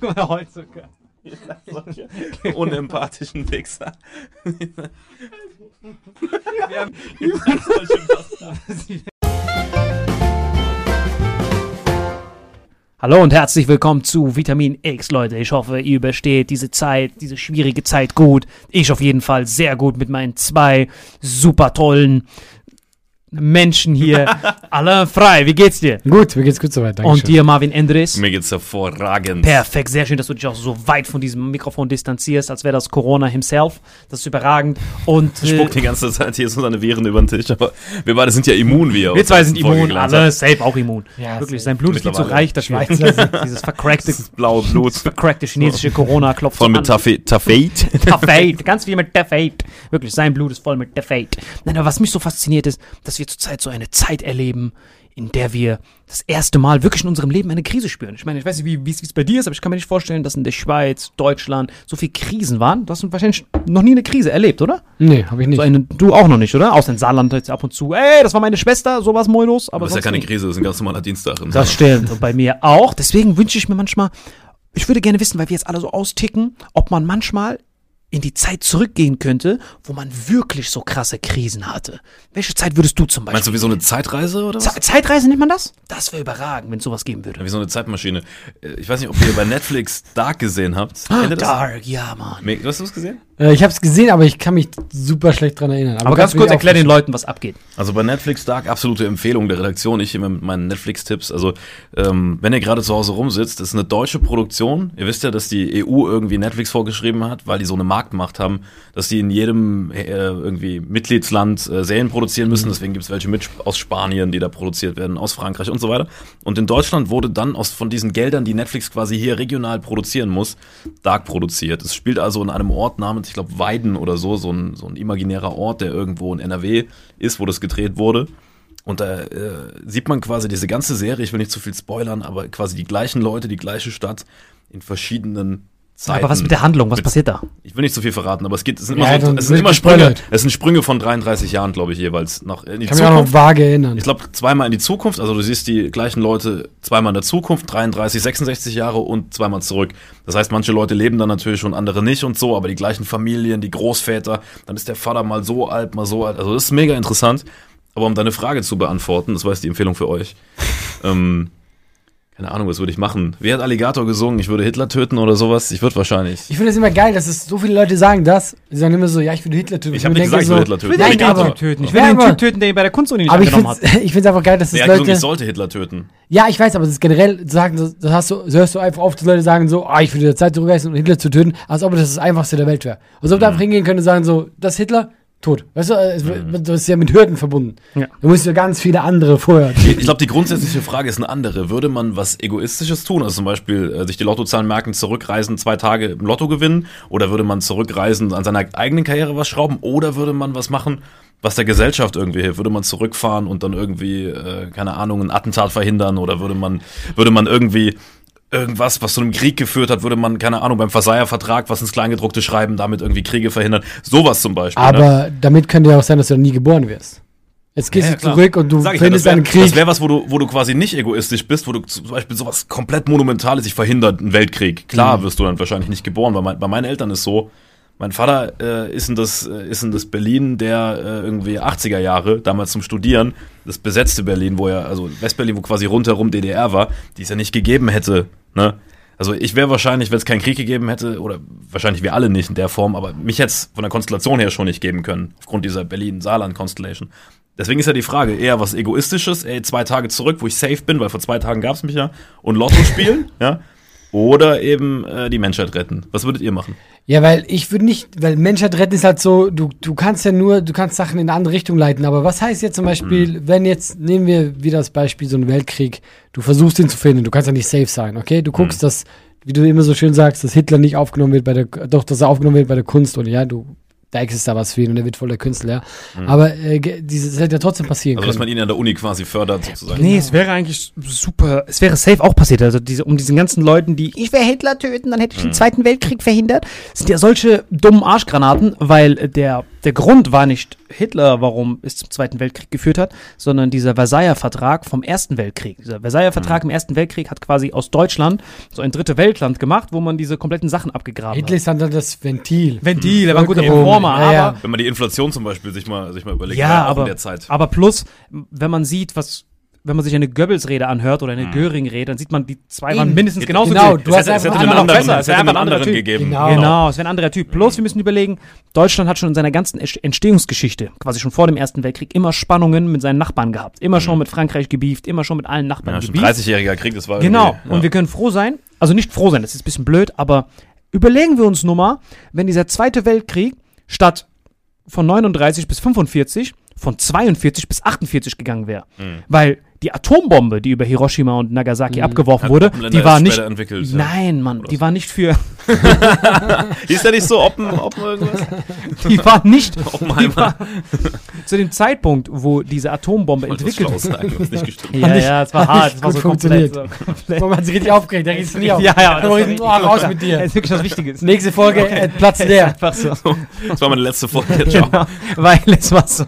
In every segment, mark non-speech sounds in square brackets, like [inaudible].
[laughs] Unempathischen Wichser. Hallo und herzlich willkommen zu Vitamin X, Leute. Ich hoffe, ihr übersteht diese Zeit, diese schwierige Zeit gut. Ich auf jeden Fall sehr gut mit meinen zwei super tollen Menschen hier. [laughs] Alain Frei, wie geht's dir? Gut, mir geht's gut soweit, danke Und dir, Marvin Endres? Mir geht's hervorragend. Perfekt, sehr schön, dass du dich auch so weit von diesem Mikrofon distanzierst, als wäre das Corona himself. Das ist überragend. Und Spuckt äh, die ganze Zeit hier so seine Viren über den Tisch, aber wir beide sind ja immun, wir aus zwei sind immun, alle safe auch immun. Ja, Wirklich, sein Blut ist viel zu reich dafür. [laughs] Dieses vercrackte, Das blaue [laughs] Blut. vercrackte chinesische Corona klopft Voll mit Tafate. Tafate, ganz viel mit Tafate. Wirklich, sein Blut ist voll mit Tafate. Nein, aber was mich so fasziniert ist, dass wir zurzeit so eine Zeit erleben, in der wir das erste Mal wirklich in unserem Leben eine Krise spüren. Ich meine, ich weiß nicht, wie es bei dir ist, aber ich kann mir nicht vorstellen, dass in der Schweiz, Deutschland so viele Krisen waren. Du hast wahrscheinlich noch nie eine Krise erlebt, oder? Nee, habe ich nicht. So eine, du auch noch nicht, oder? Außer in Saarland jetzt ab und zu. Ey, das war meine Schwester, sowas Moilos. Aber Aber ist ja keine nicht. Krise, das ist ein ganz normaler Dienstag. Das stimmt. Und bei mir auch. Deswegen wünsche ich mir manchmal, ich würde gerne wissen, weil wir jetzt alle so austicken, ob man manchmal in die Zeit zurückgehen könnte, wo man wirklich so krasse Krisen hatte. Welche Zeit würdest du zum Beispiel? Meinst du wie so eine Zeitreise oder was? Ze- Zeitreise nennt man das? Das wäre überragend, wenn es sowas geben würde. Wie so eine Zeitmaschine. Äh, Ich weiß nicht, ob ihr bei Netflix Dark gesehen habt. [gasps] Dark, ja, Mann. Me- Du hast es gesehen? Äh, ich habe es gesehen, aber ich kann mich super schlecht dran erinnern. Aber ganz kannst du kurz erklär den? Leuten, was abgeht. Also bei Netflix Dark, absolute Empfehlung der Redaktion. Ich immer mit meinen Netflix-Tipps. Also, ähm, wenn ihr gerade zu Hause rumsitzt, das ist eine deutsche Produktion. Ihr wisst ja, dass die EU irgendwie Netflix vorgeschrieben hat, weil die so eine Marktmacht haben, dass die in jedem äh, irgendwie Mitgliedsland äh, Serien produzieren müssen. Deswegen gibt es welche mit aus Spanien, die da produziert werden, aus Frankreich und so weiter. Und in Deutschland wurde dann aus von diesen Geldern, die Netflix quasi hier regional produzieren muss, Dark produziert. Es spielt also in einem Ort namens, ich glaube, Weiden oder so, so ein, so ein imaginärer Ort, der irgendwo in NRW ist, wo das gedreht wurde. Und da äh, sieht man quasi diese ganze Serie, ich will nicht zu viel spoilern, aber quasi die gleichen Leute, die gleiche Stadt in verschiedenen Zeiten. Aber was mit der Handlung? Was Mit- passiert da? Ich will nicht zu viel verraten, aber es geht, es sind immer, Ja, so, dann es sind immer Sprünge, gespoilert. es sind Sprünge von 33 Jahren, glaube ich, jeweils nach in die Ich kann mich auch noch Zukunft. vage erinnern. Ich glaube, zweimal in die Zukunft, also du siehst die gleichen Leute zweimal in der Zukunft, 33, 66 Jahre und zweimal zurück. Das heißt, manche Leute leben dann natürlich und andere nicht und so, aber die gleichen Familien, die Großväter, dann ist der Vater mal so alt, mal so alt. Also das ist mega interessant. Aber um deine Frage zu beantworten, das war jetzt die Empfehlung für euch. [laughs] ähm, keine Ahnung, was würde ich machen? Wer hat Alligator gesungen? Ich würde Hitler töten oder sowas? Ich würde wahrscheinlich. Ich finde es immer geil, dass es so viele Leute sagen das. Die sagen immer so, ja, ich würde Hitler töten. Ich habe nicht gesagt, ich würde Hitler töten. Ich den Alligator. töten. Ich will den Typ töten, der ihn bei der Kunstuni nicht Aber ich angenommen finde hat. [laughs] es einfach geil, dass gesagt, Leute. ich sollte Hitler töten? Ja, ich weiß, aber das ist generell sagen, das, das hast du, das hörst du einfach oft, dass Leute sagen so, ah, ich würde der Zeit zurückreisen um Hitler zu töten, als ob das das einfachste der Welt wäre. Als ob du einfach hingehen könntest und sagen so, das ist Hitler, tot. Weißt du, es- das ist ja mit Hürden verbunden. Ja. Du musst ja ganz viele andere vorher. Ich glaube, die grundsätzliche Frage ist eine andere. Würde man was Egoistisches tun? Also zum Beispiel äh, sich die Lottozahlen merken, zurückreisen, zwei Tage im Lotto gewinnen? Oder würde man zurückreisen, an seiner eigenen Karriere was schrauben? Oder würde man was machen, was der Gesellschaft irgendwie hilft? Würde man zurückfahren und dann irgendwie, äh, keine Ahnung, ein Attentat verhindern? Oder würde man, würde man irgendwie irgendwas, was zu einem Krieg geführt hat, würde man, keine Ahnung, beim Versailler Vertrag was ins Kleingedruckte schreiben, damit irgendwie Kriege verhindern? Sowas zum Beispiel. ne? Aber damit könnte ja auch sein, dass du nie geboren wirst. Jetzt gehst Ja, du zurück und du ich ja, findest das wär- einen Krieg. Das wäre was, wo du, wo du quasi nicht egoistisch bist, wo du zum Beispiel sowas komplett Monumentales sich verhindert, ein Weltkrieg. Klar Mhm. wirst du dann wahrscheinlich nicht geboren, weil mein, bei meinen Eltern ist so, mein Vater äh, ist, in das, äh, ist in das Berlin der äh, irgendwie 80er Jahre, damals zum Studieren, das besetzte Berlin, wo ja, also Westberlin, wo quasi rundherum DDR war, die es ja nicht gegeben hätte, ne? Also ich wäre wahrscheinlich, wenn es keinen Krieg gegeben hätte, oder wahrscheinlich wir alle nicht in der Form, aber mich hätte es von der Konstellation her schon nicht geben können, aufgrund dieser Berlin-Saarland-Constellation. Deswegen ist ja die Frage, eher was Egoistisches, ey, zwei Tage zurück, wo ich safe bin, weil vor zwei Tagen gab es mich ja, und Lotto spielen, [laughs] ja, oder eben äh, die Menschheit retten. Was würdet ihr machen? Ja, weil ich würde nicht, weil Menschheit retten ist halt so, du, du kannst ja nur, du kannst Sachen in eine andere Richtung leiten. Aber was heißt jetzt zum Beispiel, Mhm. wenn jetzt, nehmen wir wieder das Beispiel, so einen Weltkrieg, du versuchst ihn zu finden, du kannst ja nicht safe sein, okay? Du guckst, Mhm. dass, wie du immer so schön sagst, dass Hitler nicht aufgenommen wird bei der, doch, dass er aufgenommen wird bei der Kunst und ja, du, da existiert da was für ihn und er wird voll der Künstler, ja. Aber äh, dieses hätte ja trotzdem passieren Mhm. Also, dass man können. ihn an der Uni quasi fördert, sozusagen. Nee, es wäre eigentlich super. Es wäre safe auch passiert. Also diese, um diesen ganzen Leuten, die ich will Hitler töten, dann hätte ich den Zweiten Weltkrieg verhindert, sind ja solche dummen Arschgranaten, weil äh, der, der Grund war nicht Hitler, warum es zum Zweiten Weltkrieg geführt hat, sondern dieser Versailler Vertrag vom Ersten Weltkrieg. Dieser Versailler Vertrag im Ersten Weltkrieg hat quasi aus Deutschland so ein dritte Weltland gemacht, wo man diese kompletten Sachen abgegraben Hitler hat. ist dann das Ventil. Ventil, er war ein guter. Performer, Ja, ja. aber Wenn man die Inflation zum Beispiel sich mal, sich mal überlegt, Ja, aber, in der Zeit. aber plus, wenn man sieht, was, wenn man sich eine Goebbels-Rede anhört oder eine Göring-Rede, dann sieht man, die zwei waren Eben. mindestens genauso Genau, gut. du es hast hätte, es hätte einen anderen, besser, es hätte einen anderen Typ. gegeben. Genau. Genau, es wäre ein anderer Typ. Plus, wir müssen überlegen, Deutschland hat schon in seiner ganzen Ent- Entstehungsgeschichte, quasi schon vor dem Ersten Weltkrieg, immer Spannungen mit seinen Nachbarn gehabt. Immer schon mit Frankreich gebieft, immer schon mit allen Nachbarn Ja, gebieft. 30-jähriger Krieg, das war Genau. irgendwie- Und ja. wir können froh sein, also nicht froh sein, das ist ein bisschen blöd, aber überlegen wir uns nur mal, wenn dieser Zweite Weltkrieg statt von 39 bis 45 von 42 bis 48 gegangen wäre. Mhm. Weil die Atombombe, die über Hiroshima und Nagasaki Mhm. abgeworfen Hat wurde, die war nicht. ja. Nein, Mann, Oder die so. war nicht für. [laughs] Hieß der nicht so, Oppen, Oppen irgendwas? [laughs] Die war nicht. [laughs] Oppenheimer. Zu dem Zeitpunkt, wo diese Atombombe entwickelt nicht gestimmt. Ja, nicht- ja, es war hart, nicht es war so komplett. funktioniert. So komplett. Man hat sich richtig aufgeregt, der riecht nie auf. Ja, ja, das das war ist oh, raus mit Das dir. ist wirklich was Wichtiges. Nächste Folge, äh, Platz Es ist leer. So. Das war meine letzte Folge. Ciao. Genau, weil es war so.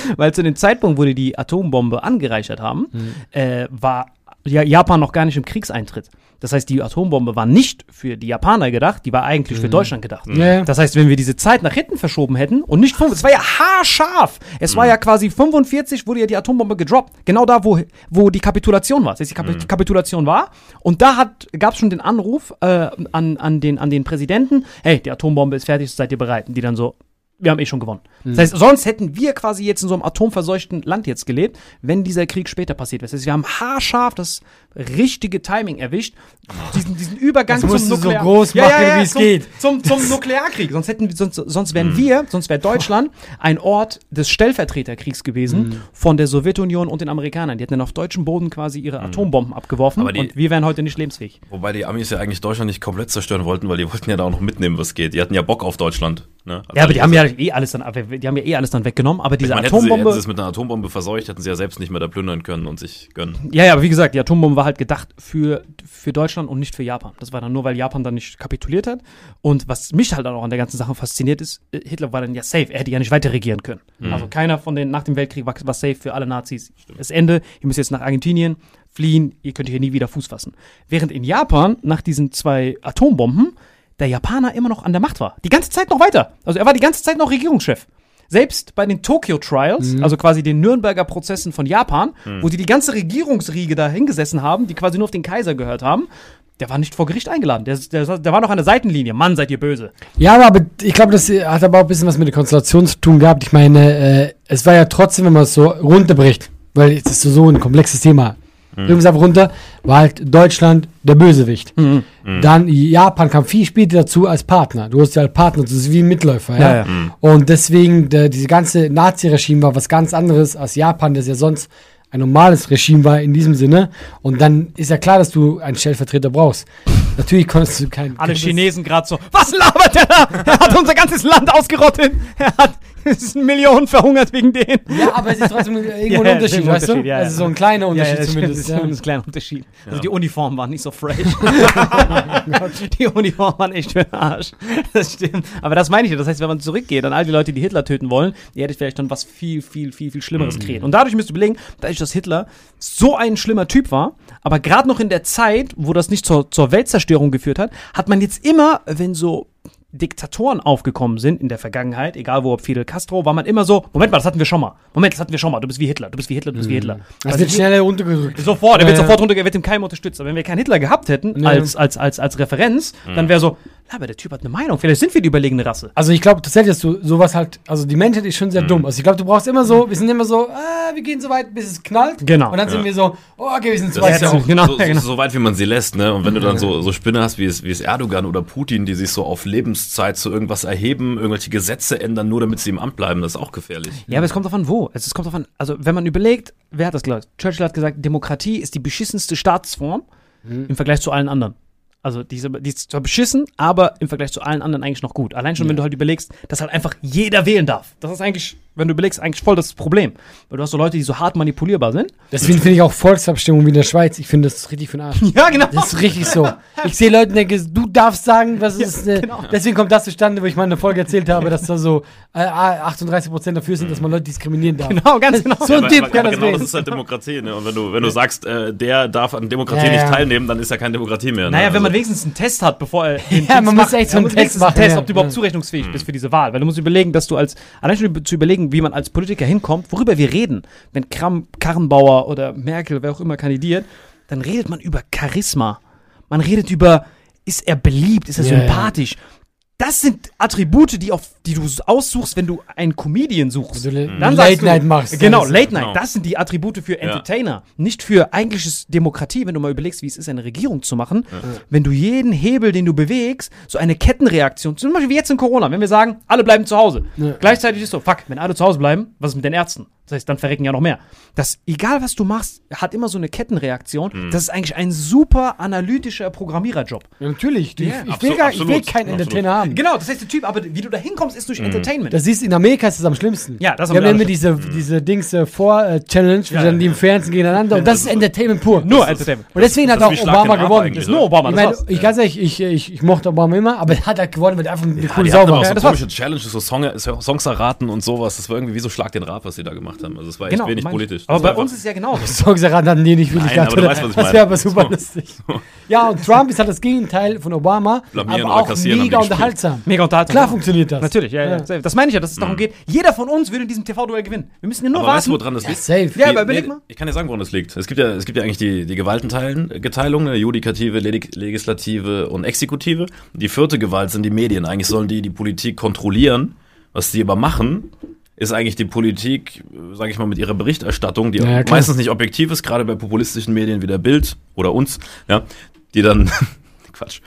[laughs] Weil zu dem Zeitpunkt, wo die die Atombombe angereichert haben, äh, war ja, Japan noch gar nicht im Kriegseintritt. Das heißt, die Atombombe war nicht für die Japaner gedacht, die war eigentlich für Deutschland gedacht. Ja. Das heißt, wenn wir diese Zeit nach hinten verschoben hätten und nicht, fünf- es war ja haarscharf. Es war ja quasi 45 wurde ja die Atombombe gedroppt. Genau da, wo, wo die Kapitulation war. Das heißt, die Kap Kapitulation war. Und da gab es schon den Anruf äh, an, an, den, an den Präsidenten, hey, die Atombombe ist fertig, seid ihr bereit? Und die dann so, wir haben eh schon gewonnen. Das heißt, sonst hätten wir quasi jetzt in so einem atomverseuchten Land jetzt gelebt, wenn dieser Krieg später passiert wäre. Das heißt, wir haben haarscharf das richtige Timing erwischt, diesen, diesen Übergang Das zum du so Nuklear groß machen, wie es zum, geht. Zum, zum Nuklearkrieg. Sonst hätten wir- sonst, sonst wären wir, sonst wäre Deutschland ein Ort des Stellvertreterkriegs gewesen von der Sowjetunion und den Amerikanern. Die hätten dann auf deutschem Boden quasi ihre Atombomben abgeworfen die- und wir wären heute nicht lebensfähig. Wobei die Amis ja eigentlich Deutschland nicht komplett zerstören wollten, weil die wollten ja da auch noch mitnehmen, was geht. Die hatten ja Bock auf Deutschland. Ne? Ja, aber die haben also, ja eh alles dann, ab- die haben ja eh alles dann weggenommen, aber diese ich meine, hätten sie, hätten Atombombe. sie es mit einer Atombombe verseucht, hätten sie ja selbst nicht mehr da plündern können und sich gönnen. Ja, ja, aber wie gesagt, die Atombombe war halt gedacht für, für Deutschland und nicht für Japan. Das war dann nur, weil Japan dann nicht kapituliert hat. Und was mich halt auch an der ganzen Sache fasziniert ist, äh, Hitler war dann ja safe. Er hätte ja nicht weiter regieren können. Also keiner von den nach dem Weltkrieg war, war safe für alle Nazis. Das Ende, ihr müsst jetzt nach Argentinien fliehen, ihr könnt hier nie wieder Fuß fassen. Während in Japan nach diesen zwei Atombomben der Japaner immer noch an der Macht war. Die ganze Zeit noch weiter. Also er war die ganze Zeit noch Regierungschef. Selbst bei den Tokyo Trials, also quasi den Nürnberger Prozessen von Japan, wo sie die ganze Regierungsriege da hingesessen haben, die quasi nur auf den Kaiser gehört haben, der war nicht vor Gericht eingeladen. Der, der, der war noch an der Seitenlinie. Mann, seid ihr böse. Ja, aber, ich glaube, das hat aber auch ein bisschen was mit der Konstellation zu tun gehabt. Ich meine, äh, es war ja trotzdem, wenn man es so runterbricht, weil es ist so, so ein komplexes Thema. Mhm. Übrigens einfach runter, war halt Deutschland der Bösewicht. Dann Japan kam viel später dazu als Partner. Du hast ja als Partner, das ist wie ein Mitläufer. Ja, Ja, ja. Und deswegen, der, diese ganze Nazi-Regime war was ganz anderes als Japan, das ja sonst ein normales Regime war in diesem Sinne. Und dann ist ja klar, dass du einen Stellvertreter brauchst. Natürlich konntest du keinen. Alle Chinesen gerade so, was labert der da? Er hat unser ganzes Land ausgerottet. [laughs] Er hat, [laughs] es sind Millionen verhungert wegen denen. Ja, aber es ist trotzdem [laughs] irgendwo Ja, ein Unterschied, ist ein weißt du? Unterschied, ja, ja. Also so ein [laughs] kleiner Unterschied ja, zumindest. Das Ja. ist ein kleiner Unterschied. Also die Uniformen waren nicht so fresh. die Uniformen waren echt für den Arsch. Das stimmt. Aber das meine ich ja. Das heißt, wenn man zurückgeht an all die Leute, die Hitler töten wollen, ihr hättet vielleicht dann was viel, viel, viel, viel Schlimmeres kreiert. Und dadurch müsst ihr überlegen, dadurch, dass Hitler so ein schlimmer Typ war, aber gerade noch in der Zeit, wo das nicht zur, zur Weltzerstörung geführt hat, hat man jetzt immer, wenn so Diktatoren aufgekommen sind in der Vergangenheit, egal wo, ob Fidel Castro, war man immer so, Moment mal, das hatten wir schon mal. Moment, das hatten wir schon mal. Du bist wie Hitler, du bist wie Hitler, du bist wie Hitler. Das Also wird schneller runtergerückt. Sofort, er wird Ja, sofort runter, er wird ihm keinem unterstützt. Aber wenn wir keinen Hitler gehabt hätten, Ja. als, als, als, als Referenz, dann wäre so, aber der Typ hat eine Meinung, vielleicht sind wir die überlegene Rasse. Also ich glaube tatsächlich, dass du sowas halt, also die Menschheit ist schon sehr dumm. Also ich glaube, du brauchst immer so, wir sind immer so, ah, wir gehen so weit, bis es knallt. Genau. Und dann sind wir so, oh, okay, wir sind zu weit. Ja, so, genau, so, ja, genau. so, so weit, wie man sie lässt, ne? Und wenn du dann so, [laughs] so Spinner hast, wie es, wie es Erdogan oder Putin, die sich so auf Lebenszeit zu irgendwas erheben, irgendwelche Gesetze ändern, nur damit sie im Amt bleiben, das ist auch gefährlich. Ja, aber es kommt davon, wo. Es kommt davon, also wenn man überlegt, wer hat das gesagt? Churchill hat gesagt, Demokratie ist die beschissenste Staatsform im Vergleich zu allen anderen. Also diese, die ist zwar beschissen, aber im Vergleich zu allen anderen eigentlich noch gut. Allein schon, wenn du halt überlegst, dass halt einfach jeder wählen darf. Das ist eigentlich, wenn du überlegst, eigentlich voll das Problem. Weil du hast so Leute, die so hart manipulierbar sind. Deswegen finde ich auch Volksabstimmung wie in der Schweiz, ich finde das ist richtig für den Arsch. [laughs] Ja, genau. Das ist richtig so. Ich sehe Leute denke, du darfst sagen, was ist. Äh, genau. Deswegen kommt das zustande, wo ich mal in der Folge erzählt habe, dass da so äh, 38% dafür sind, dass man Leute diskriminieren darf. Genau, ganz genau. So ein aber, Typ aber kann das genau das ist halt Demokratie, ne? Und wenn du, wenn du sagst, äh, der darf an Demokratie Ja, nicht ja. teilnehmen, dann ist ja keine Demokratie mehr. Ne? Naja, wenn man Also- wenigstens einen Test hat, bevor er. [laughs] den Ja, man muss echt so man einen muss Test machen, Test, ja. ob du überhaupt Ja. zurechnungsfähig bist für diese Wahl. Weil du musst überlegen, dass du als. Allein schon zu überlegen, wie man als Politiker hinkommt, worüber wir reden. Wenn Kram, Karrenbauer oder Merkel, wer auch immer kandidiert, dann redet man über Charisma. Man redet über, ist er beliebt, ist er ja. sympathisch. Das sind Attribute, die, auf, die du aussuchst, wenn du einen Comedian suchst. Wenn du Dann Late sagst du- Night machst. Genau, Late Night. Genau. Das sind die Attribute für Entertainer. Nicht für eigentliches Demokratie, wenn du mal überlegst, wie es ist, eine Regierung zu machen. Wenn du jeden Hebel, den du bewegst, so eine Kettenreaktion, zum Beispiel wie jetzt in Corona, wenn wir sagen, alle bleiben zu Hause. Ja. Gleichzeitig ist so, fuck, wenn alle zu Hause bleiben, was ist mit den Ärzten? Das heißt, dann verrecken ja noch mehr. Das, egal was du machst, hat immer so eine Kettenreaktion. Das ist eigentlich ein super analytischer Programmiererjob. Ja, natürlich. Ja, ich, will gar, ich will keinen absolut. Entertainer haben. Genau, das heißt, der Typ, aber wie du da hinkommst, ist durch Entertainment. Das ist in Amerika ist das am schlimmsten. Ja, das Wir haben haben wir immer diese, diese Dings äh, vor-Challenge, Ja, dann ja, die im Fernsehen gegeneinander. Und das ist Entertainment pur. Nur Entertainment. Und deswegen hat das auch Obama gewonnen. Das ist nur Obama, Ich das meine, ich ganz ehrlich, ich, ich, ich mochte Obama immer, aber er hat halt gewonnen, weil er einfach eine Ja, coole die Sau war. so das war's. komische Challenges, so Song, Songs erraten und sowas. Das war irgendwie wie so Schlag den Rab, was sie da gemacht haben. Also es war echt Genau, wenig meine ich. politisch. Aber bei uns ist ja genau. Songs erraten hatten die nicht wirklich Nein, gehabt, aber weißt, ich Das wäre aber super So. [laughs] lustig. Ja, und Trump ist halt das Gegenteil von Obama, Blamieren aber auch kassieren haben mega unterhaltsam. Mega unterhaltsam. Klar funktioniert das. Natürlich, ja, ja. Ja. Das meine ich ja, dass es darum geht, jeder von uns würde in diesem TV-Duell gewinnen. Wir müssen ja nur Aber weißt du, warten. woran das Ja, liegt? safe. Ja, aber überleg nee, mal. Ich kann dir sagen, woran das liegt. Es gibt ja, es gibt ja eigentlich die, die Gewaltenteilung, ne, Judikative, Leg Legislative und Exekutive. Die vierte Gewalt sind die Medien. Eigentlich sollen die die Politik kontrollieren. Was die aber machen, ist eigentlich die Politik, sage ich mal, mit ihrer Berichterstattung, die Ja, meistens nicht objektiv ist, gerade bei populistischen Medien wie der Bild oder uns, ja, die dann [laughs] Quatsch,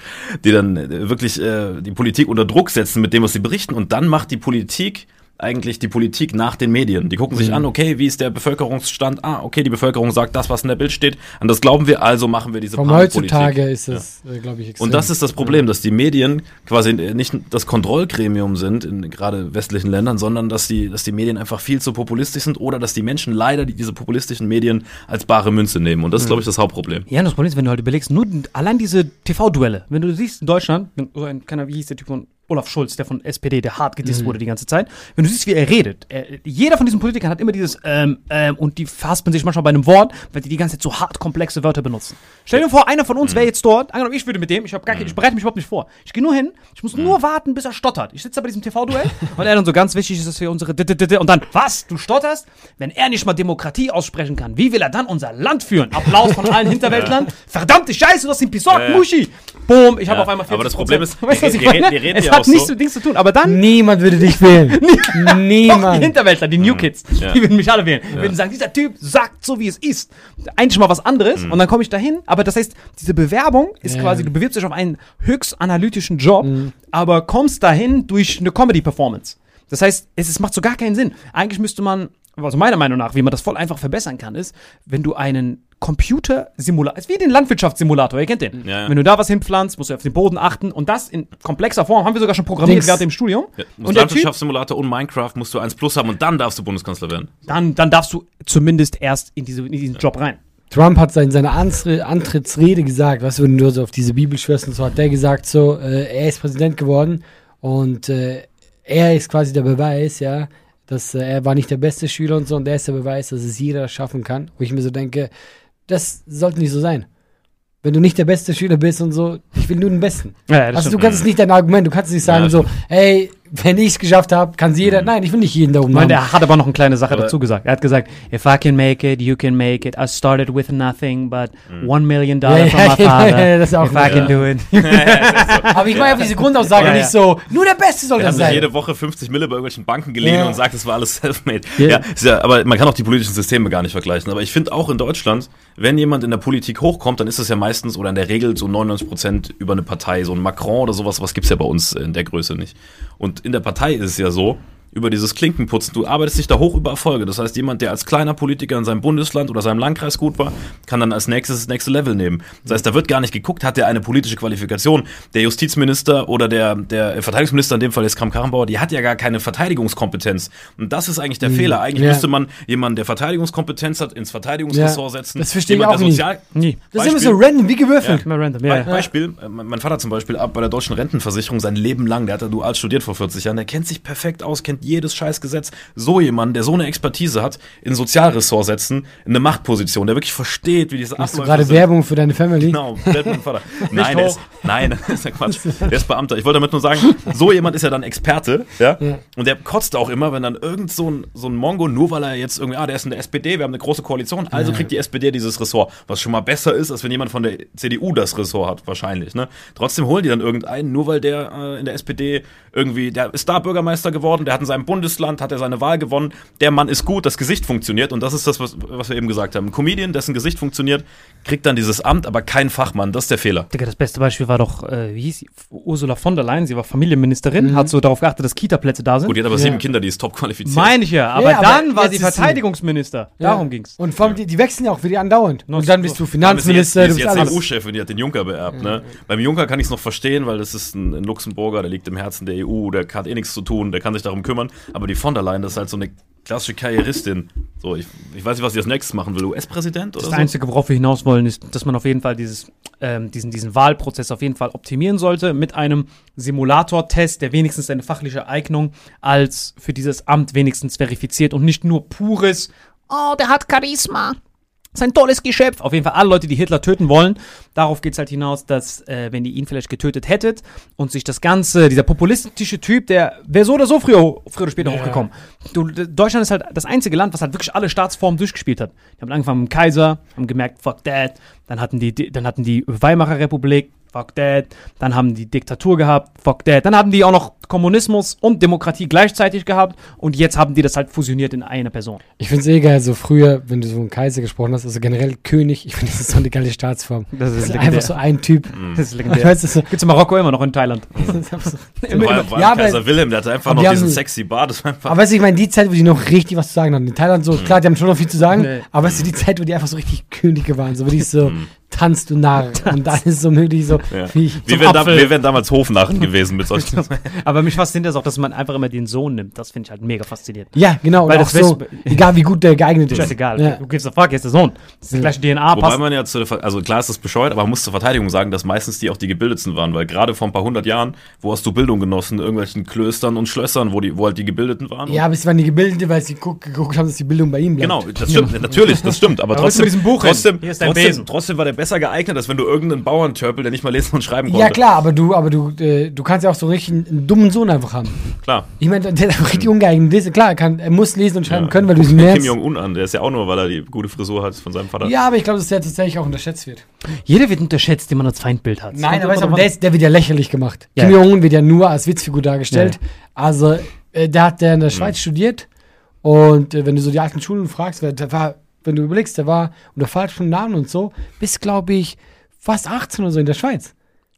die dann wirklich äh, die Politik unter Druck setzen mit dem, was sie berichten. Und dann macht die Politik eigentlich die Politik nach den Medien. Die gucken sich an, okay, wie ist der Bevölkerungsstand? Ah, okay, die Bevölkerung sagt das, was in der Bild steht. An das glauben wir, also machen wir diese Vom Panikpolitik. heutzutage ist es, äh, glaube ich, extrem. Und das ist das Problem, dass die Medien quasi nicht das Kontrollgremium sind in gerade westlichen Ländern, sondern dass die, dass die Medien einfach viel zu populistisch sind oder dass die Menschen leider die, diese populistischen Medien als bare Münze nehmen. Und das ist, glaube ich, das Hauptproblem. Ja, und das Problem ist, wenn du halt überlegst, nur allein diese TV-Duelle, wenn du siehst in Deutschland, so ein, keiner, wie hieß der Typ von Olaf Schulz, der von SPD, der hart gedisst wurde die ganze Zeit, wenn du siehst, wie er redet, er, jeder von diesen Politikern hat immer dieses ähm, ähm, und die verhaspeln sich manchmal bei einem Wort, weil die die ganze Zeit so hart komplexe Wörter benutzen. Stell dir vor, einer von uns wäre jetzt dort, angenommen, ich würde mit dem, ich, hab gar kein, ich bereite mich überhaupt nicht vor. Ich gehe nur hin, ich muss nur warten, bis er stottert. Ich sitze da bei diesem TV-Duell und [laughs] er dann so ganz wichtig ist es für unsere und dann, was, du stotterst? Wenn er nicht mal Demokratie aussprechen kann, wie will er dann unser Land führen? Applaus von allen [laughs] Hinterwäldlern. Verdammte Scheiße, du hast ihn ja. Muschi. Boom, ich habe auf einmal 40 aber das Problem ist, meine? reden- die reden ja hat auch so. nichts mit Dings zu tun, aber dann Niemand würde dich wählen. [laughs] doch, die Niemand. Hinterwäldler, die New Kids, Ja. die würden mich alle wählen. Würden sagen, dieser Typ sagt so, wie es ist. Eigentlich mal was anderes und dann komme ich dahin. Aber das heißt, diese Bewerbung ist Ja. quasi, du bewirbst dich auf einen höchst analytischen Job, aber kommst dahin durch eine Comedy-Performance. Das heißt, es, es macht so gar keinen Sinn. Eigentlich müsste man, also meiner Meinung nach, wie man das voll einfach verbessern kann, ist, wenn du einen Computersimulator, ist wie den Landwirtschaftssimulator, ihr kennt den. Ja, ja. Wenn du da was hinpflanzt, musst du auf den Boden achten und das in komplexer Form haben wir sogar schon programmiert gerade im Studium. Ja, und Landwirtschaftssimulator und Minecraft musst du 1 plus haben und dann darfst du Bundeskanzler werden. dann, dann darfst du zumindest erst in, diese, in diesen Job rein. Trump hat in seiner Antre Antrittsrede gesagt, was wenn du so auf diese Bibel schwörst und so, hat der gesagt so, äh, er ist Präsident geworden und äh, er ist quasi der Beweis, ja, dass äh, er war nicht der beste Schüler und so und er ist der Beweis, dass es jeder schaffen kann. Wo ich mir so denke, das sollte nicht so sein. Wenn du nicht der beste Schüler bist und so, ich will nur den Besten. Ja, also du stimmt. kannst es nicht dein Argument, du kannst nicht sagen Ja, so, hey, wenn ich es geschafft habe, kann es jeder. Nein, ich will nicht jeden da oben haben. er hat aber noch eine kleine Sache Aber- dazu gesagt. Er hat gesagt, if I can make it, you can make it. I started with nothing, but one million dollar Ja, from [laughs] ja, my ja, father. ja, das ist auch if gut, I can do [laughs] it. Aber ich meine auf diese Grundaussage Ja, ja. nicht so, nur der Beste soll Er das hat sich sein. jede Woche 50 Mille bei irgendwelchen Banken geliehen Ja. und sagt, es war alles [laughs] self-made. Ja. Ja. ja, aber man kann auch die politischen Systeme gar nicht vergleichen. Aber ich finde auch in Deutschland, wenn jemand in der Politik hochkommt, dann ist es ja meistens oder in der Regel so 99 Prozent über eine Partei. So ein Macron oder sowas, was gibt's ja bei uns in der Größe nicht. Und in der Partei ist es ja so, über dieses Klinkenputzen. Du arbeitest dich da hoch über Erfolge. Das heißt, jemand, der als kleiner Politiker in seinem Bundesland oder seinem Landkreis gut war, kann dann als nächstes das nächste Level nehmen. Das heißt, da wird gar nicht geguckt, hat der eine politische Qualifikation. Der Justizminister oder der, der Verteidigungsminister, in dem Fall ist Kram Karrenbauer, die hat ja gar keine Verteidigungskompetenz. Und das ist eigentlich der Fehler. Eigentlich Ja. müsste man jemanden, der Verteidigungskompetenz hat, ins Verteidigungsressort Ja, setzen. das verstehe ich Jemand, auch der nie. Sozial Nie. Das ist immer so random, wie gewürfelt. Immer random, ja. Beispiel, äh, mein Vater zum Beispiel ab bei der deutschen Rentenversicherung sein Leben lang, der hat da dual studiert vor 40 Jahren, der kennt sich perfekt aus, kennt jedes Scheißgesetz. So jemand, der so eine Expertise hat, in Sozialressort setzen, in eine Machtposition, der wirklich versteht, wie diese Machst du Abläufe gerade sind. Werbung für deine Family? Genau, mein Vater. [laughs] Nein, hoch. ist, nein, [laughs] das ist ja Quatsch. [laughs] Der ist Beamter. Ich wollte damit nur sagen, so jemand ist ja dann Experte, ja? Und der kotzt auch immer, wenn dann irgend so ein, so ein Mongo, nur weil er jetzt irgendwie, ah, der ist in der SPD, wir haben eine große Koalition, also kriegt die SPD dieses Ressort. Was schon mal besser ist, als wenn jemand von der CDU das Ressort hat, wahrscheinlich, ne? Trotzdem holen die dann irgendeinen, nur weil der äh, in der SPD irgendwie, der ist da Bürgermeister geworden, der hat in seinem Bundesland, hat er seine Wahl gewonnen, der Mann ist gut, das Gesicht funktioniert und das ist das, was, was wir eben gesagt haben. Ein Comedian, dessen Gesicht funktioniert, kriegt dann dieses Amt, aber kein Fachmann, das ist der Fehler. Digga, das beste Beispiel war doch, äh, wie hieß sie? Ursula von der Leyen, sie war Familienministerin, Mhm. hat so darauf geachtet, dass Kita-Plätze da sind. Gut, die hat aber Ja. sieben Kinder, die ist top qualifiziert. Meine ich ja, aber Ja, aber dann war jetzt sie ist sie- Verteidigungsminister. Ja. Darum ging's. Und vor allem, die, die wechseln ja auch wieder andauernd. Und dann bist du Dann jetzt, Finanzminister, die du ist jetzt alles. EU-Chefin, die hat den Juncker beerbt. Ne? Beim Juncker kann ich es noch verstehen, weil das ist ein, ein Luxemburger, der liegt im Herzen der EU, der hat eh nichts zu tun, der kann sich darum kümmern. Aber die von der Leyen, das ist halt so eine klassische Karrieristin. So, ich, ich weiß nicht, was sie als nächstes machen will. US-Präsident oder Das so? Einzige, worauf wir hinaus wollen, ist, dass man auf jeden Fall dieses, ähm, diesen, diesen Wahlprozess auf jeden Fall optimieren sollte mit einem Simulator-Test, der wenigstens eine fachliche Eignung als für dieses Amt wenigstens verifiziert und nicht nur pures, oh, der hat Charisma. Das ist ein tolles Geschöpf. Auf jeden Fall alle Leute, die Hitler töten wollen. Darauf geht es halt hinaus, dass, äh, wenn ihr ihn vielleicht getötet hättet und sich das Ganze, dieser populistische Typ, der wäre so oder so früher, früher oder später hochgekommen. Du, Deutschland ist halt das einzige Land, was halt wirklich alle Staatsformen durchgespielt hat. Die haben angefangen mit dem Kaiser, haben gemerkt, fuck that. Dann hatten die, dann hatten die Weimarer Republik, Fuck that. Dann haben die Diktatur gehabt. Fuck that. Dann haben die auch noch Kommunismus und Demokratie gleichzeitig gehabt. Und jetzt haben die das halt fusioniert in eine Person. Ich finde es eh geil, so früher, wenn du so einen Kaiser gesprochen hast, also generell König, ich finde, das ist so eine geile Staatsform. Das ist legendär. einfach so ein Typ. Das ist Ich legendär. weiß, das ist so, Gibt's in Marokko immer noch in Thailand. [laughs] das ist so. War, war Ja, aber- Kaiser Wilhelm, der hatte einfach aber noch die diesen haben- sexy Bart. Das. Aber weißt du, ich meine, die Zeit, wo die noch richtig was zu sagen hatten. In Thailand so, klar, die haben schon noch viel zu sagen, Nee. aber weißt du, die Zeit, wo die einfach so richtig Könige waren, so wirklich so, tanzt du Narr. Und dann ist so möglich so, Ja. wie ich, wir, wären da, wir wären damals Hofnarren gewesen mit solchen. [laughs] Aber mich fasziniert das auch, dass man einfach immer den Sohn nimmt. Das finde ich halt mega faszinierend. ja, genau, Weil das so, egal wie gut der geeignet ist. Scheißegal. Ja. Du gibst a fuck, ist der Sohn. Das ist die gleiche DNA. Wobei Passt. man ja zu der, also klar ist das bescheuert, aber man muss zur Verteidigung sagen, dass meistens die auch die gebildetsten waren, weil gerade vor ein paar hundert Jahren, wo hast du Bildung genossen, in irgendwelchen Klöstern und Schlössern, wo die, wo halt die Gebildeten waren. Ja, aber es waren die Gebildete, weil sie geguckt, geguckt haben, dass die Bildung bei ihm bleibt. Genau, das stimmt, [laughs] natürlich, das stimmt, aber Aber trotzdem, trotzdem, Hier ist dein trotzdem, Besen. trotzdem war der besser geeignet, als wenn du irgendeinen Bauerntörpel, der nicht mal lesen und schreiben konnte. Ja, klar, aber du, aber du, äh, du kannst ja auch so richtig einen, einen Sohn einfach haben. Klar. Ich meine, der ist auch richtig ungeeignet. Klar, er, kann, er muss lesen und schreiben Ja. können, weil du ihn Kim lernst. Jong-un an, der ist ja auch nur, weil er die gute Frisur hat von seinem Vater. Ja, aber ich glaube, dass der tatsächlich auch unterschätzt wird. Jeder wird unterschätzt, den man als Feindbild hat. Nein, aber, der, ist, der wird ja lächerlich gemacht. Ja. Kim Jong-un wird ja nur als Witzfigur dargestellt. Also, äh, der hat der in der Schweiz studiert und äh, wenn du so die alten Schulen fragst, wer- der war, wenn du überlegst, der war unter falschen Namen und so, bis, glaube ich, fast 18 oder so in der Schweiz.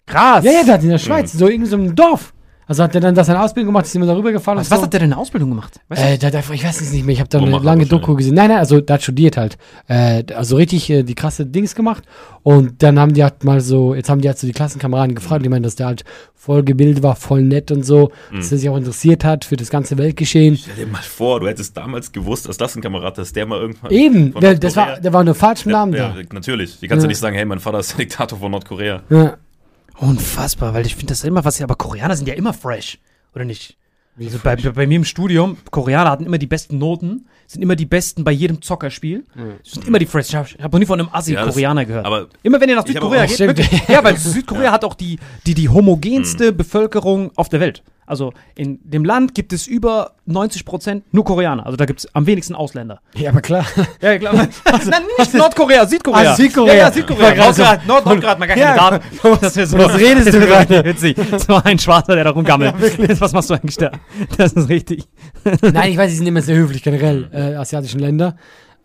Krass. Ja, ja, der hat in der Schweiz, so irgendwie so einem Dorf. Also hat der dann da seine Ausbildung gemacht, ist immer darüber gefahren was, und was so. hat der denn in der Ausbildung gemacht? Weißt du? Äh, hat einfach, ich weiß es nicht mehr, ich habe da eine lange wahrscheinlich. Doku gesehen. Nein, nein, also der hat studiert halt. Äh, also richtig äh, die krasse Dings gemacht. Und dann haben die halt mal so, jetzt haben die halt so die Klassenkameraden gefragt, die meinen, dass der halt voll gebildet war, voll nett und so, dass er sich auch interessiert hat für das ganze Weltgeschehen. Stell dir mal vor, du hättest damals gewusst, als Klassenkamerad, dass der mal irgendwann. Eben, der, das war, der war unter falschem Namen ja, da. ja, natürlich. Die kannst Ja. du nicht sagen, hey, mein Vater ist der [laughs] Diktator von Nordkorea. Ja. Unfassbar, weil ich finde das immer was. Aber Koreaner sind ja immer fresh, oder nicht? Also bei, bei, mir im Studium, Koreaner hatten immer die besten Noten, sind immer die besten bei jedem Zockerspiel. Sind immer die fresh. Ich habe hab noch nie von einem Ja, Assi-Koreaner gehört. aber- immer wenn ihr nach Südkorea geht, [laughs] wirklich, ja, weil Südkorea hat auch die, die, die homogenste Bevölkerung auf der Welt. Also in dem Land gibt es über 90 Prozent nur Koreaner. Also da gibt es am wenigsten Ausländer. ja, aber klar. Ja, klar. [laughs] [laughs] Nein, nicht Nordkorea, Südkorea. Ah, Südkorea. Ja, ja, Südkorea. War gerade so- Nordkorea, Nord, Nordkorea hat man gar keine Ja, Daten. [laughs] Das ist so, was redest das du ist gerade? Witzig. So ein Schwarzer, der da rumgammelt. was machst du eigentlich da? Das ist richtig. Nein, ich weiß, die sind immer sehr höflich, generell, äh, asiatischen Länder.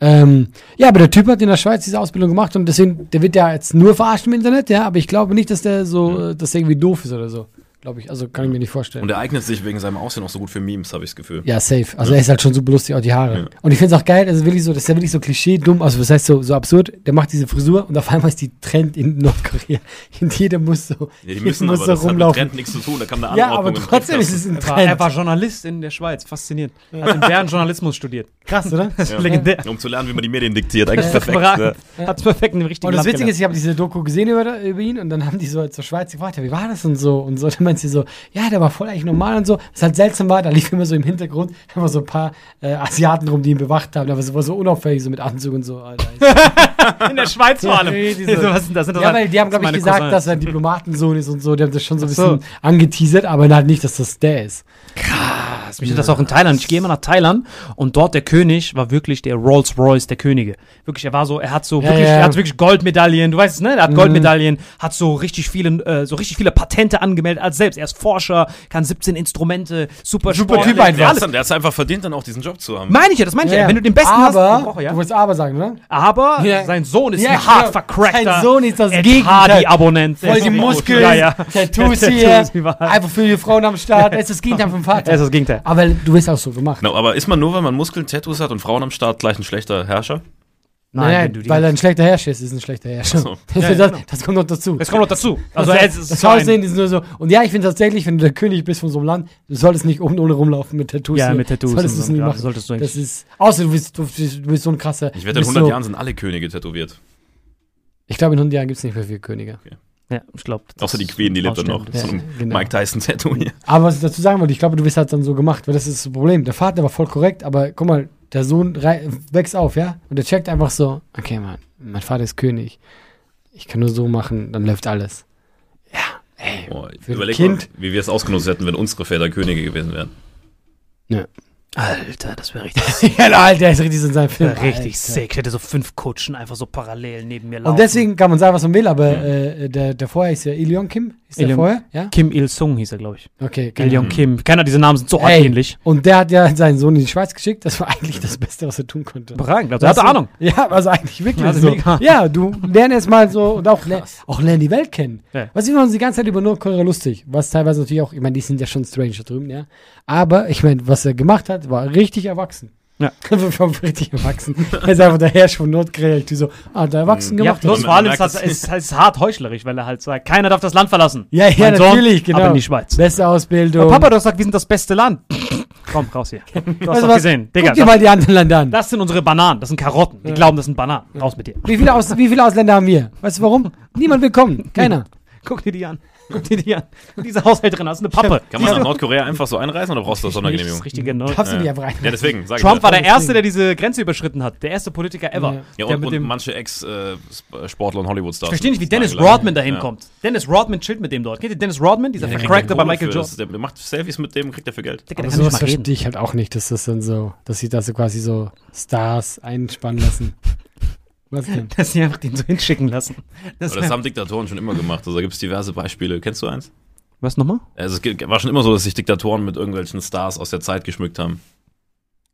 Ähm, ja, aber der Typ hat in der Schweiz diese Ausbildung gemacht und deswegen, der wird ja jetzt nur verarscht im Internet, ja, aber ich glaube nicht, dass der so, äh, dass der irgendwie doof ist oder so. Glaube ich, also kann ich mir nicht vorstellen. Und er eignet sich wegen seinem Aussehen auch so gut für Memes, habe ich das Gefühl. Ja, safe. Also er ist halt schon super lustig, auch die Haare. Ja. Und ich finde es auch geil, also wirklich so, das ist ja wirklich so klischee dumm, also was heißt so, so absurd, der macht diese Frisur und auf einmal ist die Trend in Nordkorea. [laughs] Und jeder muss so, Ja, die jeder müssen muss aber, so das hat mit rumlaufen. Trend nichts zu tun, da kam eine Ja, Anordnung aber trotzdem ist es ein Er war, er Trend. war Journalist in der Schweiz. Faszinierend. Hat in Bern Journalismus studiert. Krass, oder? [laughs] Legendär. Um zu lernen, wie man die Medien diktiert. Eigentlich perfekt. Ja. Hat's perfekt in dem richtigen Und das Witzige ist, ich habe diese Doku gesehen über, über ihn und dann haben die so zur Schweiz gefragt, ja, wie war das und so und so. [laughs] Dann meint sie so, ja, der war voll eigentlich normal und so. Was halt seltsam war, da lief immer so im Hintergrund immer so ein paar äh, Asiaten rum, die ihn bewacht haben, aber es war so unauffällig, so mit Anzug und so. Alter. [laughs] In der Schweiz vor allem. Ja, diese- So, was sind das? Sind das ja, halt- weil die haben, glaube ich, gesagt, meine dass er ein Diplomatensohn ist und so. Die haben das schon so ein Ach so. bisschen angeteasert, aber halt nicht, dass das der ist. Krass. Mich hat das auch in Thailand. Ich gehe immer nach Thailand und dort der König war wirklich der Rolls Royce der Könige. Wirklich, er war so, er hat so Ja, wirklich, ja. er hat wirklich Goldmedaillen. Du weißt es, ne? Er hat Mhm. Goldmedaillen, hat so richtig viele, äh, so richtig viele Patente angemeldet als selbst. Er ist Forscher, kann 17 Instrumente, super Super Typ einfach. alles. der hat es einfach verdient, dann auch diesen Job zu haben. Meine ich ja, das meine ich ja. Ja, Wenn du den besten aber, hast, brauch, ja. du wolltest aber sagen, ne? aber Ja. sein Sohn ist Ja, ein hart vercrackter Sein Sohn ist das Gegenteil. Hardy-Abonnent. Voll die Muskeln, Ja, ja. Tattoos [laughs] Tattoos, hier, überall. einfach für die Frauen am Start. Er ist das Gegenteil vom Vater. Er ist das Gegenteil. Aber du bist auch so gemacht. Genau, aber ist man nur, weil man Muskeln, Tattoos hat und Frauen am Start gleich ein schlechter Herrscher? Nein, nein, wenn weil er ein schlechter Herrscher ist, ist ein schlechter Herrscher. So. [laughs] Das, Ja, das, genau. das kommt noch dazu. Das kommt noch dazu. Also, das, ist, das ein- Aussehen ist nur so. Und ja, ich finde tatsächlich, wenn du der König bist von so einem Land, du solltest nicht oben ohne rumlaufen mit Tattoos. Ja, hier. mit Tattoos Solltest und du es nicht Ja, machen. solltest du das ist, außer du bist, du, bist- du bist so ein krasser. Ich du in bist 100 so, Jahren sind alle Könige tätowiert. Ich glaube, in 100 Jahren gibt es nicht mehr viele Könige. Ja, ich glaube. Außer die Queen, die lebt dann noch. Ja, So ein genau. Mike Tyson-Tattoo hier. Aber was ich dazu sagen wollte, ich glaube, du bist halt dann so gemacht, weil das ist das Problem. Der Vater war voll korrekt, aber guck mal, der Sohn wächst auf, ja? Und der checkt einfach so, okay, Mann, mein Vater ist König. Ich kann nur so machen, dann läuft alles. Ja, ey. Boah, Für ein überleg Kind. mal, wie wir es ausgenutzt hätten, wenn unsere Väter Könige gewesen wären. Ja. Alter, das wäre richtig, [laughs] ja, Alter, der ist richtig in seinem Film. richtig Alter. sick. Ich hätte so fünf Kutschen einfach so parallel neben mir laufen. Und deswegen kann man sagen, was man will, aber äh, der, der vorher ist ja Ilion Kim. Ist der Ilion- vorher? Ja? Kim Il-sung hieß er, glaube ich. Okay, keine Ilion. Kim. Keiner diese Namen sind so Ey, ähnlich. Und der hat ja seinen Sohn in die Schweiz geschickt. Das war eigentlich das Beste, was er tun konnte. Überragend, also er hatte? Ahnung. Ja, also eigentlich wirklich Also so. mega. Ja, du lern erst mal so und auch, ler auch lern die Welt kennen. Ja. Was machen uns die ganze Zeit über Nordkorea lustig, was teilweise natürlich auch, ich meine, die sind ja schon strange da drüben, ja. Aber ich meine, was er gemacht hat, war richtig erwachsen. Ja. [laughs] Richtig erwachsen. er ist einfach der Herrscher von Nordkorea. Ich so, ah, der erwachsen Ja, gemacht. plus Und vor allem ist das merkt ist, ist hart heuchlerisch, weil er halt sagt, keiner darf das Land verlassen. ja, ja, Mein Sohn, natürlich, genau. Aber in die Schweiz. Beste Ausbildung. Aber Papa, du hast gesagt, wir sind das beste Land. Komm, raus hier. Du hast Weißt du doch was? gesehen. Digga, Guck dir mal die anderen Länder an. das sind unsere Bananen. Das sind Karotten. Die glauben, das sind Bananen. Raus mit dir. Wie viele, Aus wie viele Ausländer haben wir? Weißt du warum? Niemand will kommen. [laughs] Keiner. Guck dir die an. Guck dir die an. Diese Haushälterin, das ist eine Pappe. Kann man nach Nordkorea einfach so einreisen oder brauchst du das Das Sondergenehmigung? richtige Neu Darfst du Ja. nicht einfach rein. Ja, deswegen, sag Trump ich war ja. der Erste, der diese Grenze überschritten hat. Der erste Politiker ever. Ja. Ja, der und, mit und manche Ex-Sportler und Hollywood-Stars. ich verstehe nicht, wie Dennis Rodman dahin ja. kommt. Dennis Rodman chillt mit dem dort. Kennt ihr Dennis Rodman? Dieser Der kriegt Vercrackte ja bei Michael Jordan. das- Der der macht Selfies mit dem, kriegt er für Geld. Aber der kann nicht sowas verstehe ich halt auch nicht, dass das dann so, dass sie da so quasi so Stars einspannen lassen. Was denn? [laughs] Dass sie einfach den so hinschicken lassen. Das Aber das haben Diktatoren schon immer gemacht. Also da gibt es diverse Beispiele. Kennst du eins? Was nochmal? Also es war schon immer so, dass sich Diktatoren mit irgendwelchen Stars aus der Zeit geschmückt haben.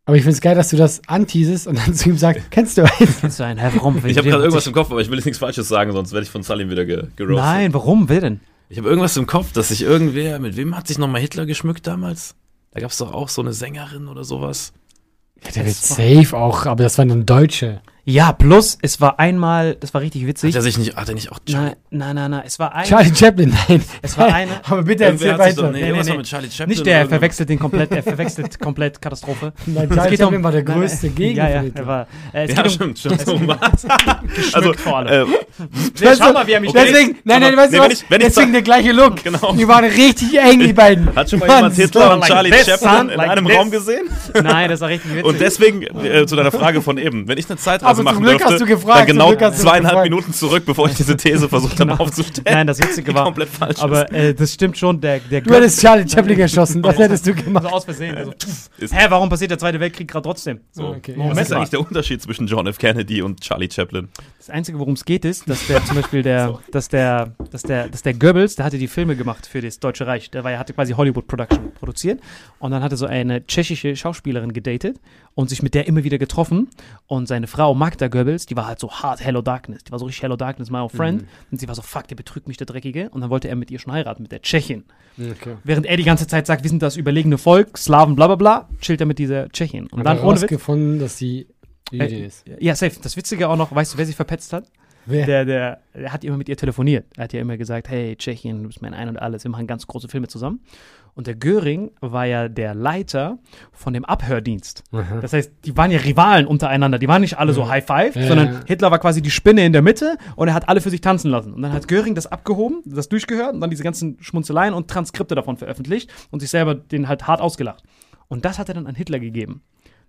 Aber ich finde es geil, dass du das anteasest und dann zu ihm sagst, kennst du einen? Kennst du einen? Hä, warum? Ich habe gerade irgendwas im Kopf, aber ich will jetzt nichts Falsches sagen, sonst werde ich von Salim wieder ge geroastet. Nein, warum? Wer denn? Ich habe irgendwas im Kopf, dass sich irgendwer, mit wem hat sich nochmal Hitler geschmückt damals? Da gab es doch auch so eine Sängerin oder sowas. Der wird safe auch, aber das waren dann Deutsche. Ja, plus, es war einmal, das war richtig Hat witzig. er sich nicht, hat er nicht auch Nein, nein, nein, nein. Es war ein. Charlie Chaplin, nein. Es war eine. aber bitte erzähl hat sich doch, weiter. nee, Nee, nee, war nee. mit Charlie Chaplin. Nicht der, er verwechselt den komplett, er verwechselt [laughs] komplett Katastrophe. Nein, Charlie geht um- Chaplin war der größte nein. Gegner. Ja, ja, er war. Äh, es Ja, geht um, stimmt, stimmt. So [laughs] was. also, vor allem. Äh, Nee, schau mal, wie er mich okay. Deswegen, nein, nein, weißt du was? wenn ich- wenn ich Deswegen sag- der gleiche Look. [laughs] Genau. Die waren richtig eng, die beiden. Hat schon mal jemand Hitler und Charlie Chaplin in einem. Raum gesehen? Nein, das war richtig witzig. Und deswegen, äh, zu deiner Frage von eben, wenn ich eine Zeitreise Aber zum machen Glück dürfte, hast du gefragt, dann genau zweieinhalb gefragt. Minuten zurück, bevor ich diese These versucht habe aufzustellen. Nein, das Witzige war. komplett falsch. Aber äh, das stimmt schon, der, der Du hättest Charlie Chaplin erschossen. Was [laughs] hättest du gemacht? Also aus Versehen. Also, [laughs] hä, warum passiert der Zweite Weltkrieg gerade trotzdem? So, Okay, ja. Was ist eigentlich der Unterschied zwischen John F. Kennedy und Charlie Chaplin? Das Einzige, worum es geht, ist, dass der zum Beispiel der, [laughs] dass der, dass der, dass der Goebbels, der hatte die Filme gemacht für das Deutsche Reich. Der war, ja- hatte quasi Hollywood Production produziert. Und dann hatte so eine tschechische Schauspielerin gedatet und sich mit der immer wieder getroffen. Und seine Frau Magda Goebbels, die war halt so hart Hello Darkness. Die war so richtig Hello Darkness, my old friend. Und sie war so, fuck, der betrügt mich, der Dreckige. Und dann wollte er mit ihr schon heiraten, mit der Tschechin. Okay. Während er die ganze Zeit sagt, wir sind das überlegene Volk, Slaven, bla bla bla, chillt er mit dieser Tschechin. Und Und dann ohne Witz. rausgefunden, dass sie Jüdin Äh, ist. Ja, safe. Das Witzige auch noch, weißt du, wer sie verpetzt hat? Wer? Der, der, der hat immer mit ihr telefoniert. Er hat ja immer gesagt, hey, Tschechien, du bist mein Ein und Alles, wir machen ganz große Filme zusammen. Und der Göring war ja der Leiter von dem Abhördienst. Das heißt, die waren ja Rivalen untereinander. Die waren nicht alle so High Five, Ja, sondern ja. Hitler war quasi die Spinne in der Mitte und er hat alle für sich tanzen lassen. Und dann hat Göring das abgehoben, das durchgehört und dann diese ganzen Schmunzeleien und Transkripte davon veröffentlicht und sich selber den halt hart ausgelacht. Und das hat er dann an Hitler gegeben.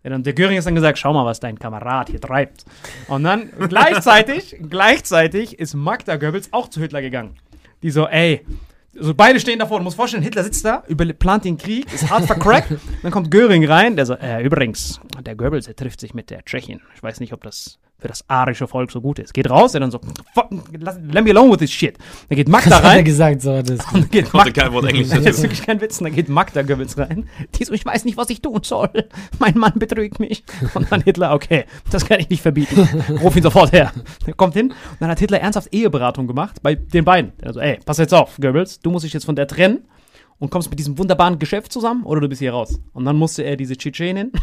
Der Göring ist dann gesagt, schau mal, was dein Kamerad hier treibt. Und dann gleichzeitig, [laughs] gleichzeitig ist Magda Goebbels auch zu Hitler gegangen. Die so, ey, so beide stehen davor. Du musst vorstellen, Hitler sitzt da, über, plant den Krieg, ist hart vercrackt. [laughs] dann kommt Göring rein, der so, äh, übrigens, der Goebbels, der trifft sich mit der Tschechin. Ich weiß nicht, ob das für das arische Volk so gut ist. Geht raus, der dann so, fuck, lass- let me alone with this shit. Dann geht Magda Das hat er rein. gesagt, so hat er [laughs] es Und dann geht Konnte Magda, kein Wort Englisch. [laughs] das ist wirklich kein Witz. Dann geht Magda Goebbels rein. Die so, ich weiß nicht, was ich tun soll. [laughs] Mein Mann betrügt mich. Und dann Hitler, okay, das kann ich nicht verbieten. Ruf ihn sofort her. Der kommt hin. Und dann hat Hitler ernsthaft Eheberatung gemacht bei den beiden. Also, ey, pass jetzt auf, Goebbels, du musst dich jetzt von der trennen und kommst mit diesem wunderbaren Geschäft zusammen oder du bist hier raus. Und dann musste er diese Tschetschenin,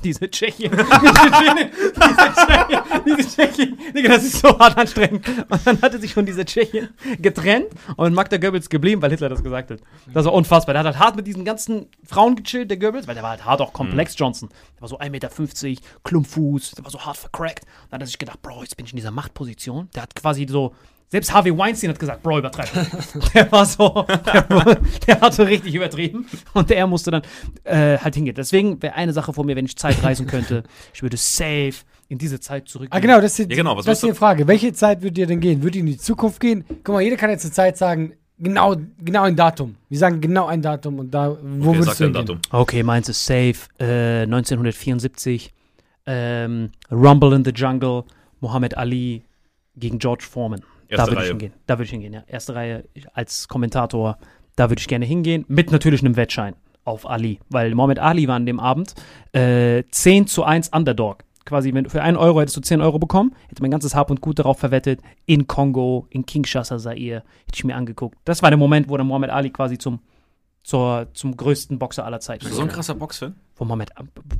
diese Tschechin, [laughs] diese Tschetschenin, diese Tschechin, diese Tschechin, Digga, das ist so hart anstrengend. Und dann hat er sich von dieser Tschechin getrennt und Magda Goebbels geblieben, weil Hitler das gesagt hat. Das war unfassbar. Der hat halt hart mit diesen ganzen Frauen gechillt, der Goebbels, weil der war halt hart auch komplex, Johnson. Der war so 1,50 Meter, Klumpfuß, der war so hart vercrackt. Dann hat er sich gedacht, Bro, jetzt bin ich in dieser Machtposition. Der hat quasi so, selbst Harvey Weinstein hat gesagt, Bro, übertreib. [laughs] der war so, der, [laughs] der hat so richtig übertrieben. Und er musste dann äh, halt hingehen. Deswegen wäre eine Sache von mir, wenn ich Zeit reisen könnte, [laughs] ich würde safe in diese Zeit zurückgehen. Ah, genau, das ist, Ja, genau, was das ist die Frage. Welche Zeit würde dir denn gehen? Würde die in die Zukunft gehen? Guck mal, jeder kann jetzt zur Zeit sagen, genau, genau ein Datum. Wir sagen genau ein Datum und da, wo Okay, würdest sag du? Datum. Okay, meins ist safe. Äh, 1974. Ähm, Rumble in the Jungle. Muhammad Ali gegen George Foreman. Da Erste würde ich hingehen. Da würde ich hingehen, ja. Erste Reihe als Kommentator. Da würde ich gerne hingehen. Mit natürlich einem Wettschein auf Ali. Weil Muhammad Ali war an dem Abend äh, 10 zu 1 Underdog. Quasi, wenn du für einen Euro hättest du 10 Euro bekommen, hätte mein ganzes Hab und Gut darauf verwettet. In Kongo, in Kinshasa, Zaire. Hätte ich mir angeguckt. Das war der Moment, wo dann Muhammad Ali quasi zum, zur, zum größten Boxer aller Zeiten du so ein wurde krasser Boxfan? Von Mohammed,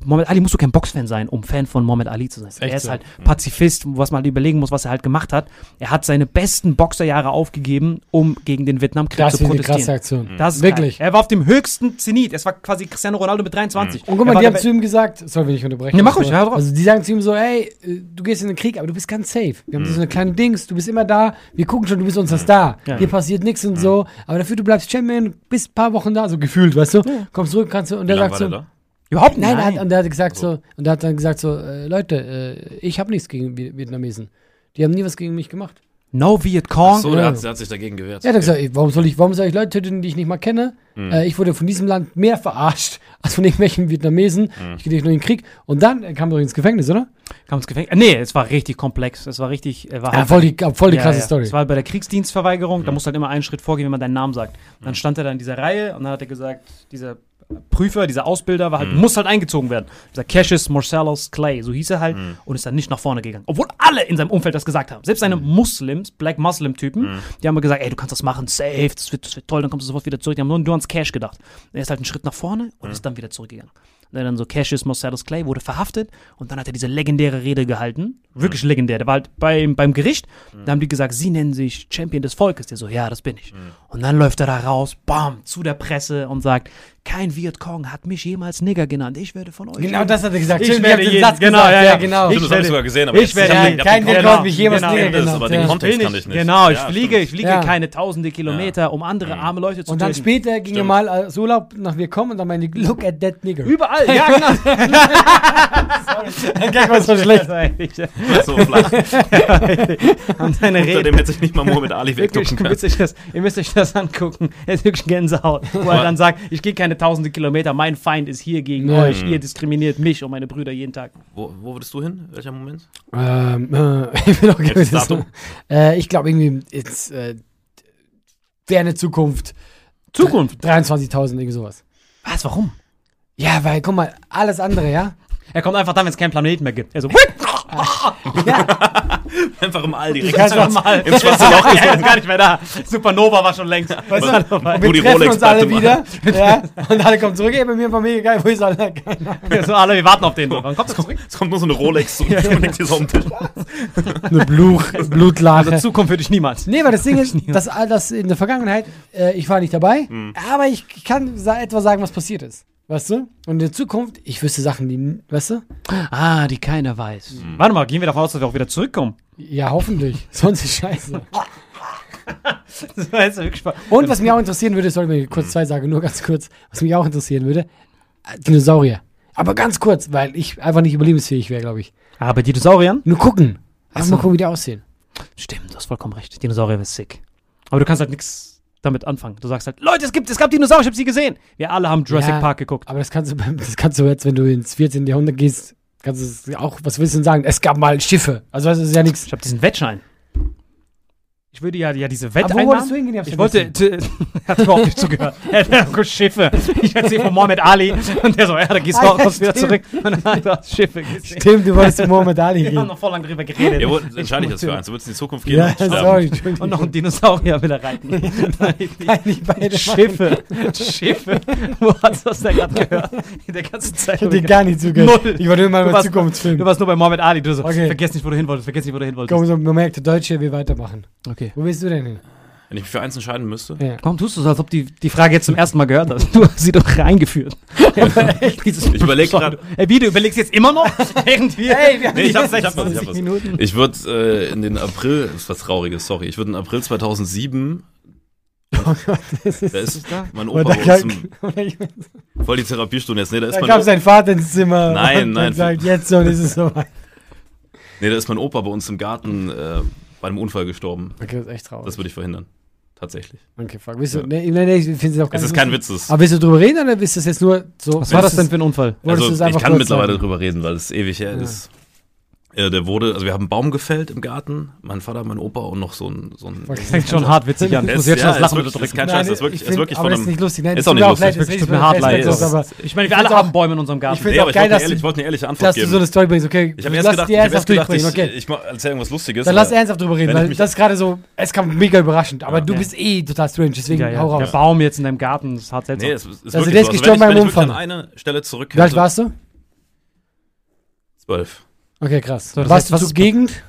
Mohammed Ali musst du kein Boxfan sein, um Fan von Mohammed Ali zu sein. Echt er ist so? halt Pazifist, was man halt überlegen muss, was er halt gemacht hat. Er hat seine besten Boxerjahre aufgegeben, um gegen den Vietnamkrieg Das zu ist eine krasse protestieren. Aktion. Das ist Wirklich. Geil. Er war auf dem höchsten Zenit. Es war quasi Cristiano Ronaldo mit 23. Und guck mal, die haben zu ihm gesagt, sorry, wenn ich unterbreche. Nee, mach ruhig, ja, drauf. Also die sagen zu ihm so, ey, äh, du gehst in den Krieg, aber du bist ganz safe. Wir haben so eine kleine Dings, du bist immer da, wir gucken schon, du bist unser Star. Ja. Dir passiert nichts und so, aber dafür du bleibst Champion, bist ein paar Wochen da, so gefühlt, weißt du? Kommst zurück, kannst du, und der sagt so, der? Überhaupt nein, nein. Er hat, und der hat gesagt so, und der hat dann gesagt so, äh, Leute, äh, ich habe nichts gegen Vi- Vietnamesen. Die haben nie was gegen mich gemacht. no Viet Cong. So, Ja. der hat, der hat sich dagegen gewehrt. Er hat gesagt, ey, warum soll ich, warum soll ich Leute töten, die ich nicht mal kenne? Hm. Äh, ich wurde von diesem Land mehr verarscht [laughs] als von irgendwelchen Vietnamesen. Hm. Ich gehe nicht nur in den Krieg. Und dann äh, kam er doch ins Gefängnis, oder? Kam ins Gefängnis. Nee, es war richtig komplex. Es war richtig. Er war Ja, halt- voll die, voll die Ja, krasse ja. Story. Es war bei der Kriegsdienstverweigerung, da musst du halt immer einen Schritt vorgehen, wenn man deinen Namen sagt. Dann stand er da in dieser Reihe und dann hat er gesagt, dieser Prüfer, dieser Ausbilder war halt, muss halt eingezogen werden. Dieser Cassius Marcellus Clay, so hieß er halt, und ist dann nicht nach vorne gegangen. Obwohl alle in seinem Umfeld das gesagt haben. Selbst seine Muslims, Black Muslim-Typen, die haben gesagt, ey, du kannst das machen, safe, das wird, das wird toll, dann kommst du sofort wieder zurück. Die haben nur, nur ans Cash gedacht. Er ist halt einen Schritt nach vorne und ist dann wieder zurückgegangen. Und dann so Cassius Marcellus Clay wurde verhaftet und dann hat er diese legendäre Rede gehalten. Wirklich legendär. Der war halt beim, beim Gericht. Da haben die gesagt, sie nennen sich Champion des Volkes. Der so, ja, das bin ich. Und dann läuft er da raus, bam, zu der Presse und sagt, kein Vietcong hat mich jemals Nigger genannt. Ich werde von euch. Genau das hat er gesagt. Ich Stimmt, werde jeden- Satz genau, gesagt. ja, ja. genau. Stimmt, das habe ich sogar gesehen, aber ich werde- Ja, den- kein Vietcong hat mich jemals genau. Nigger Ich das, genannt. aber den ja. Kontext kann ich, ich nicht. genau, ich Ja, fliege, ich fliege Ja. keine tausende Kilometer, um andere arme Leute zu Und dann töten. später ging er mal als Urlaub nach Vietcong und dann meinte ich, look at that nigger. Überall, ja, genau. [laughs] Der Gag war so schlecht. So flach. [laughs] Und seine Unter Rede. dem hätte sich nicht mal Mohammed Ali ihr können. müsst, euch das, ihr müsst euch das angucken. Er ist wirklich Gänsehaut. Wo er dann sagt, ich gehe keine tausende Kilometer, mein Feind ist hier gegen Ja. euch. Ihr diskriminiert mich und meine Brüder jeden Tag. Wo, wo würdest du hin? Welcher Moment? Ähm, äh, [laughs] ich bin auch. Datum? Äh, ich glaube irgendwie jetzt äh, ferne Zukunft. Zukunft. 23.000, irgendwie sowas. Was, warum? Ja, weil, guck mal, alles andere, ja? Er kommt einfach dann, wenn es keinen Planeten mehr gibt. Er so, [laughs] [laughs] Einfach im All direkt. kannst ins, doch mal. ins schwarze [laughs] Loch er ist gar nicht mehr da. Supernova war schon längst. Weißt du, und wir die treffen Rolex uns alle wieder, ja, und alle kommen zurück, ey, bei mir war mega geil, wo ist alle? so, alle, wir warten auf den. Wann kommt er zurück? Es kommt nur so eine Rolex und liegt hier so am Tisch. Eine Bluch, Blutlache. Also Zukunft würde ich niemals. Nee, weil das Ding ist, dass all das in der Vergangenheit, äh, ich war nicht dabei, aber ich kann sa etwa sagen, was passiert ist. Weißt du? Und in der Zukunft, ich wüsste Sachen, die, weißt du? Ah, die keiner weiß. Warte mal, gehen wir davon aus, dass wir auch wieder zurückkommen. Ja, hoffentlich. [laughs] Sonst ist scheiße. [laughs] Das war jetzt wirklich spannend. Und was mich auch interessieren würde, sorry, wenn ich kurz zwei sage, nur ganz kurz, was mich auch interessieren würde, äh, Dinosaurier. Aber ganz kurz, weil ich einfach nicht überlebensfähig wäre, glaube ich. Bei Dinosauriern? Nur gucken. Einfach so. mal gucken, wie die aussehen. Stimmt, du hast vollkommen recht. Dinosaurier wäre sick. Aber du kannst halt nichts damit anfangen. Du sagst halt, Leute, es gibt, es gab Dinosaurier, ich habe sie gesehen. Wir alle haben Jurassic Ja. Park geguckt. Aber das kannst du, das kannst du jetzt, wenn du ins 14. Jahrhundert gehst, kannst du es auch, was willst du denn sagen? Es gab mal Schiffe. Also, das ist ja nichts. Ich habe diesen Wettschein. Ich würde ja, ja diese Wette Aber wo wolltest du hingehen? Ich wollte, t- [laughs] hat überhaupt nicht zugehört. Er hat gesagt, Schiffe. Ich erzähle von Mohammed Ali. Und der so, ja, da gehst du Ah, auch wieder zurück. Und dann hat er Schiffe gesehen. Stimmt, du wolltest zu Mohammed Ali Wir haben gehen. noch voll lange drüber geredet. Ja, wo entscheide ich das für eins? Du würdest in die Zukunft gehen Ja, und sorry. Und noch ein Dinosaurier will er reiten. [laughs] Ich beide. Schiffe. Schiffe. Wo hast du das denn gerade gehört? In der ganzen Zeit. Ich hab dir gar nicht zugehört. Null. Ich wollte immer Du über warst- Zukunftsfilm. Du warst nur bei Mohammed Ali. Du so, Okay. vergiss nicht, wo du hin wolltest. Vergiss nicht, wo du hin wolltest. Komm, so, man merkt, der Deutsche will weitermachen. Okay. Wo willst du denn hin? Wenn ich mich für eins entscheiden müsste, Ja. Warum tust du so, als ob die, die Frage jetzt zum ersten Mal gehört hast? Du hast sie doch eingeführt. [laughs] ich überlege gerade. Ey, wie, du überlegst jetzt immer noch? [laughs] Irgendwie. Hey, wir haben Nee, ich hab's, ich hab's, 26 ich hab's. Minuten. Ich würde äh, in den April, das ist was Trauriges, sorry, ich würde in April 2007, Das ist, da ist mein und Opa da, bei uns kam, im, voll die Therapiestunde jetzt, nee, da ist da mein kam Opa, sein Vater ins Zimmer Nein, und nein. und sagt, jetzt so, [laughs] und ist es soweit. nee, da ist mein Opa bei uns im Garten äh, bei einem Unfall gestorben. Okay, das ist echt traurig. Das würde ich verhindern. Tatsächlich. Okay, fuck. Willst du, nee, nee, nee, ich finde es auch gar Es ist kein. Witz. Es Aber willst du drüber reden oder ist das jetzt nur so? Was war das denn für ein Unfall? Also ich kann mittlerweile sagen? drüber reden, weil es ewig her ist. Äh, der wurde, also wir haben einen Baum gefällt im Garten. Mein Vater, mein Opa und noch so ein. So ein. Das fängt schon hart witzig an. [laughs] Ich Es- muss jetzt schon ja, das Lachen unterdrücken. ist kein Scheiß, das ist wirklich, ich ist wirklich aber von das ist einem. nicht lustig. Nein, Ist auch nicht lustig. leid, das Das ist tut mir hart leid. Ich meine, wir Ich alle haben Bäume in unserem ich Garten. finde Nee, auch ich geil, wollte, dass ich wollte eine ehrliche Antwort dass du geben. so eine Story bringst. Okay, ich habe lass erst gedacht, ich, hab ernsthaft erst gedacht ich, okay. ich mach- erzähl irgendwas Lustiges. Dann lass ernsthaft drüber reden, ich weil das ist gerade so, es kam mega überraschend. Aber du bist eh total strange, deswegen hau Der raus. Baum jetzt in deinem Garten ist hart seltsam. Nee, es ist Also wirklich der ist so. Also gestorben ich, beim wenn ich wirklich Unfall. an eine Stelle zurück Wie alt warst du? Zwölf. Okay, krass. So, das warst heißt, du was zur ist- Gegend?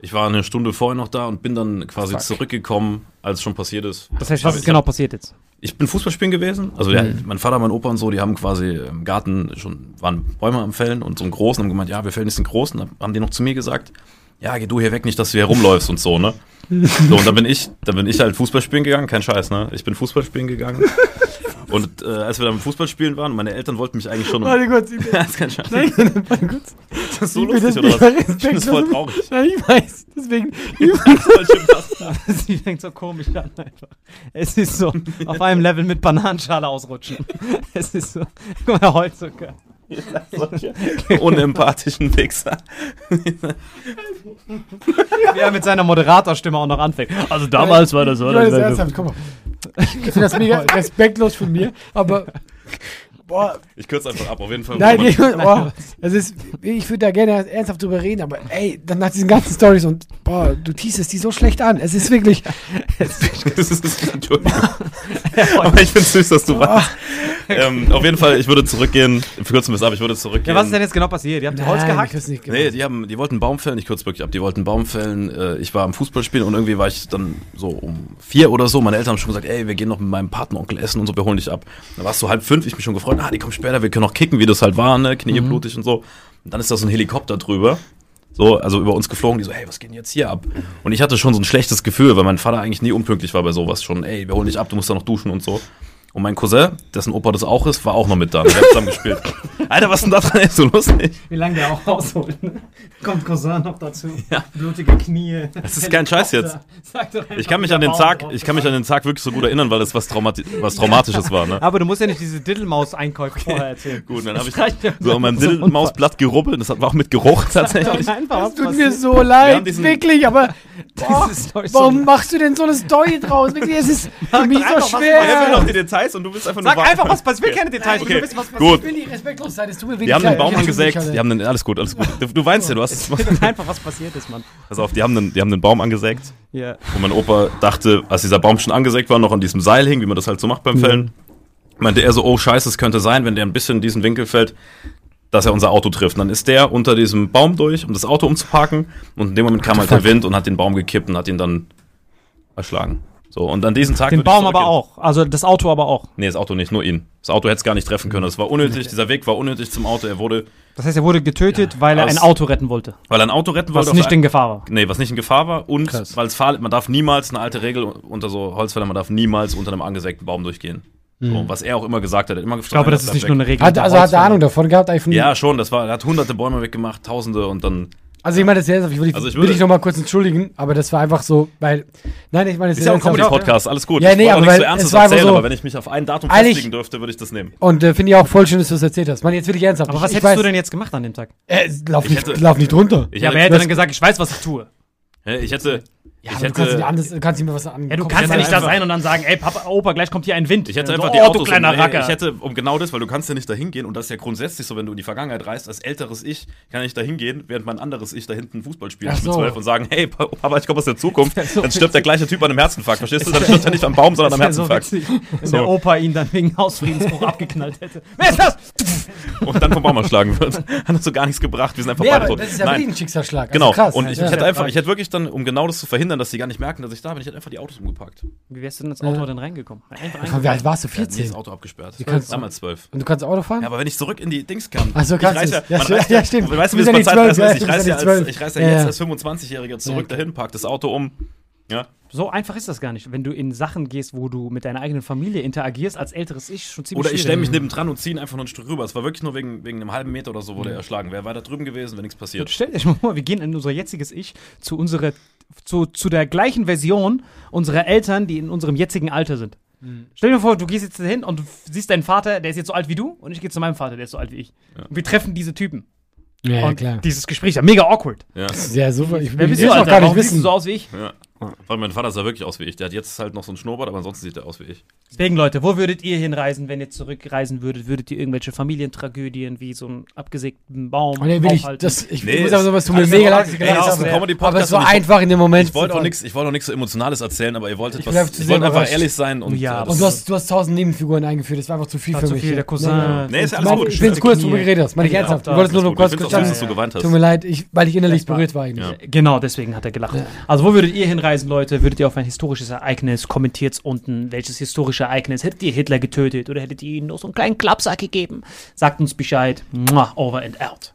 Ich war eine Stunde vorher noch da und bin dann quasi Fuck. zurückgekommen, als es schon passiert ist. das heißt, was Ich ist hab- genau passiert jetzt? Ich bin Fußballspielen gewesen. Also ja, mein Vater, mein Opa und so, die haben quasi im Garten schon, waren Bäume am Fällen und so einen großen haben gemeint, ja, wir fällen jetzt einen großen. Dann haben die noch zu mir gesagt, ja, geh du hier weg, nicht, dass du hier rumläufst und so, ne? [laughs] So, und dann bin ich, dann bin ich halt Fußball spielen gegangen, kein Scheiß, ne? Ich bin Fußball spielen gegangen. [laughs] Und äh, als wir dann Fußball spielen waren, meine Eltern wollten mich eigentlich schon. Warte kurz. [laughs] Ja, ist kein Scheiß. Nein, warte [laughs] kurz. Ist das so Ich lustig oder das was? Ich finde das voll traurig. [laughs] Nein, ich weiß. Deswegen. Sie fängt so komisch an einfach. Es ist so auf einem Level mit Bananenschale ausrutschen. Es ist so. Guck mal, heute sogar. Solche unempathischen Wichser. Wie er mit seiner Moderatorstimme auch noch anfängt. Also damals war das so. Ich meine das ernsthaft, guck mal. Ich finde das mega [laughs] respektlos von mir, aber. Boah, Ich kürze einfach ab, auf jeden Fall. nein, ich, boah, das ist, ich würde da gerne ernsthaft drüber reden, aber ey, dann nach diesen ganzen Stories und boah, du teasest die so schlecht an. Es ist wirklich, [laughs] Das ist, Entschuldigung. Aber ich finde süß, dass du warst. Ähm, auf jeden Fall, ich würde zurückgehen. Wir kürzen es ab, ich würde zurückgehen. Ja, was ist denn jetzt genau passiert? Ihr habt Holz Nein, gehackt? ich hab's nicht Nee, gemacht. die, haben, die wollten Baum fällen, ich kürze wirklich ab, die wollten Baum fällen. Äh, ich war am Fußballspielen und irgendwie war ich dann so um vier oder so. Meine Eltern haben schon gesagt, ey, wir gehen noch mit meinem Patenonkel essen und so, wir holen dich ab. Dann war es so halb fünf, ich mich schon gefreut, ah, die kommen später, wir können noch kicken, wie das halt war, ne, Knie blutig und so. Und dann ist da so ein Helikopter drüber. So, also über uns geflogen, die so, hey, was geht denn jetzt hier ab? Und ich hatte schon so ein schlechtes Gefühl, weil mein Vater eigentlich nie unpünktlich war bei sowas schon. Ey, wir holen dich ab, du musst da noch duschen und so. Und mein Cousin, dessen Opa das auch ist, war auch noch mit da. Wir haben zusammen gespielt. [laughs] Alter, was ist denn da dran? Ey, so lustig. Wie lange der auch rausholt. ne? Kommt Cousin noch dazu. Ja. Blutige Knie. Das ist kein Scheiß jetzt. Sag doch einfach, Ich kann mich an den Tag, ich kann mich an den Tag wirklich so gut erinnern, weil es was, Traumati was Traumatisches war, ne? Aber du musst ja nicht diese Diddlemaus-Einkäufe vorher erzählen. Gut, dann habe ich Das so an meinem So ein Mausblatt gerubbelt, das hat- war auch mit Geruch tatsächlich. Einfach was Tut mir so leid, diesen- wirklich, aber [laughs] boah, ist so- warum machst du denn so eine Story draus? Wirklich, es ist für mich so was- Er will noch schwer. die Details und du willst einfach nur Sag warten. einfach was passiert. Ich will keine Details. Ich Okay. will wissen, was Gut. Ich will nicht respektlos sein, es tut mir Die haben den leid. Baum angesägt, die haben den, alles gut, alles gut. [laughs] Du, du weinst ja, du hast, passiert. Einfach was passiert ist, Mann. pass auf, die haben den, die haben den Baum angesägt Ja. und mein Opa dachte, als dieser Baum schon angesägt war, noch an diesem Seil hing, wie man das halt so macht beim Fällen, meinte er so, oh scheiße, es könnte sein, wenn der ein bisschen in diesen Winkel fällt, dass er unser Auto trifft. Und dann ist der unter diesem Baum durch, um das Auto umzuparken und in dem Moment kam halt der Wind und hat den Baum gekippt und hat ihn dann erschlagen. So, und an diesem Tag Den Baum aber auch. Also das Auto aber auch. Nee, das Auto nicht, nur ihn. Das Auto hätte es gar nicht treffen können. Das war unnötig, dieser Weg war unnötig zum Auto. Er wurde, Das heißt, er wurde getötet, weil er ein Auto retten wollte. weil er ein Auto retten Was wollte. nicht auf in Gefahr war. Nee, was nicht in Gefahr war und weil es man darf niemals eine alte Regel unter so Holzfällern, man darf niemals unter einem angesägten Baum durchgehen. So, was er auch immer gesagt hat, er hat immer Ich glaube, das ist nicht nur eine Regel. Hat, also hat er. Ahnung davon gehabt, eigentlich von Ja, schon, das war, er hat hunderte Bäume weggemacht, tausende und dann. Also ich meine das ernsthaft, ich will, Also ich will würde- dich noch mal kurz entschuldigen, aber das war einfach so, weil, nein, ich meine das Ist ja auch ein ernsthaft. Comedy-Podcast, alles gut. Ja, ich nee, wollte auch aber nicht so weil ernstes es war einfach erzählen, so- aber wenn ich mich auf ein Datum festlegen dürfte, würde ich das nehmen. Und äh, finde ich auch voll schön, dass du das erzählt hast. Mann, jetzt will ich ernsthaft. Aber was ich, hättest ich du weiß, denn jetzt gemacht an dem Tag? Äh, lauf, Ich nicht, hätte- lauf nicht runter. Ich Ja, aber er hätte, hätte dann gesagt, ich weiß, was ich tue. Hä, ich hätte, Ja, ich aber du kannst hätte, anders, du kannst nicht mehr was an. Ja, du kannst ja nicht da sein und dann sagen, ey, Papa, Opa, gleich kommt hier ein Wind. ich hätte So, einfach oh, die du Autos, kleiner um, Racker. ich hätte, um genau das, weil du kannst ja nicht dahin gehen und das ist ja grundsätzlich so, wenn du in die Vergangenheit reist, als älteres Ich kann ich da hingehen, während mein anderes Ich da hinten Fußball spielt Ach mit so. zwölf und sagen, hey, Papa, ich komme aus der Zukunft, [laughs] so dann stirbt der gleiche Typ an einem Herzinfarkt, verstehst du? Dann stirbt er nicht am Baum, sondern am so Herzinfarkt. wenn So. der Opa ihn dann wegen Hausfriedensbruch [laughs] abgeknallt hätte. Wer ist das? und dann vom Baum erschlagen wird. Hat so gar nichts gebracht, wir sind einfach Nee, beide tot. das ist ja ein Schicksalsschlag. Genau, Also krass. und ich, ja. hätte ja. einfach, ich hätte wirklich dann, um genau das zu verhindern, dass sie gar nicht merken, dass ich da bin, ich hätte einfach die Autos umgepackt. Wie wärst du denn ins Auto denn reingekommen? Einfach Wie alt warst du? Ich hätte nie 14? das Auto abgesperrt. Wie kannst du- Damals zwölf. Und du kannst Auto fahren? Ja, aber wenn ich zurück in die Dings kam. Ach so, ich kannst du. ja, Ja, ja, stimmt. Weißt du, Du wie das ja bei Zeitreisen zwölf, ist? Ich ja, reise du ja ja als, ich reise zwölf. ja jetzt Ja, als 25-Jähriger zurück Ja. dahin, pack das Auto um. Ja. So einfach ist das gar nicht. Wenn du in Sachen gehst, wo du mit deiner eigenen Familie interagierst, als älteres Ich, schon ziemlich Oder ich stelle mich nebendran und ziehe ihn einfach nur ein Stück rüber. Es war wirklich nur wegen, wegen einem halben Meter oder so wurde er erschlagen. Wäre weiter drüben gewesen, wäre nichts passiert. Stell dir mal vor, wir gehen in unser jetziges Ich zu unserer zu, zu der gleichen Version unserer Eltern, die in unserem jetzigen Alter sind. Stell dir vor, du gehst jetzt hin und du siehst deinen Vater, der ist jetzt so alt wie du, und ich gehe zu meinem Vater, der ist so alt wie ich. Und wir treffen diese Typen. Ja, ja klar. dieses Gespräch ist ja mega awkward. Ja. Ja, super. Ich Wer will bist es du, auch gar nicht siehst du wissen. so aus wie ich? ja. Weil mein Vater sah wirklich aus wie ich. Der hat jetzt halt noch so einen Schnurrbart, aber ansonsten sieht er aus wie ich. Deswegen, Leute, wo würdet ihr hinreisen, wenn ihr zurückreisen würdet? Würdet ihr irgendwelche Familientragödien wie so einen abgesägten Baum dann will ich, das, ich Nee, muss aber so was tut mir mega leid, dass ist Aber es war ich- einfach in dem Moment. Ich wollte auch nichts, ich wollte auch nichts so Emotionales erzählen, aber ihr wolltet Ich was. zu Ich sehr wollte einfach ehrlich sein und Ja, äh, Und du hast, du hast tausend Nebenfiguren eingeführt, das war einfach zu viel War für zu mich. viel, der Cousin. Nee, Nee, ist alles gut. ich bin kurz Knie. drüber geredet hast, meine ich ernsthaft. Du wolltest nur kurz kurz dass du geweint hast. Tut mir leid, weil ich innerlich berührt war eigentlich. Genau, deswegen hat er gelacht. Also, wo würdet ihr hinreisen, Leute? Würdet ihr auf ein historisches Ereignis? Kommentiert unten, welches historische Ereignis? Hättet ihr Hitler getötet oder hättet ihr ihm noch so einen kleinen Klappsack gegeben? Sagt uns Bescheid. Mua, over and out.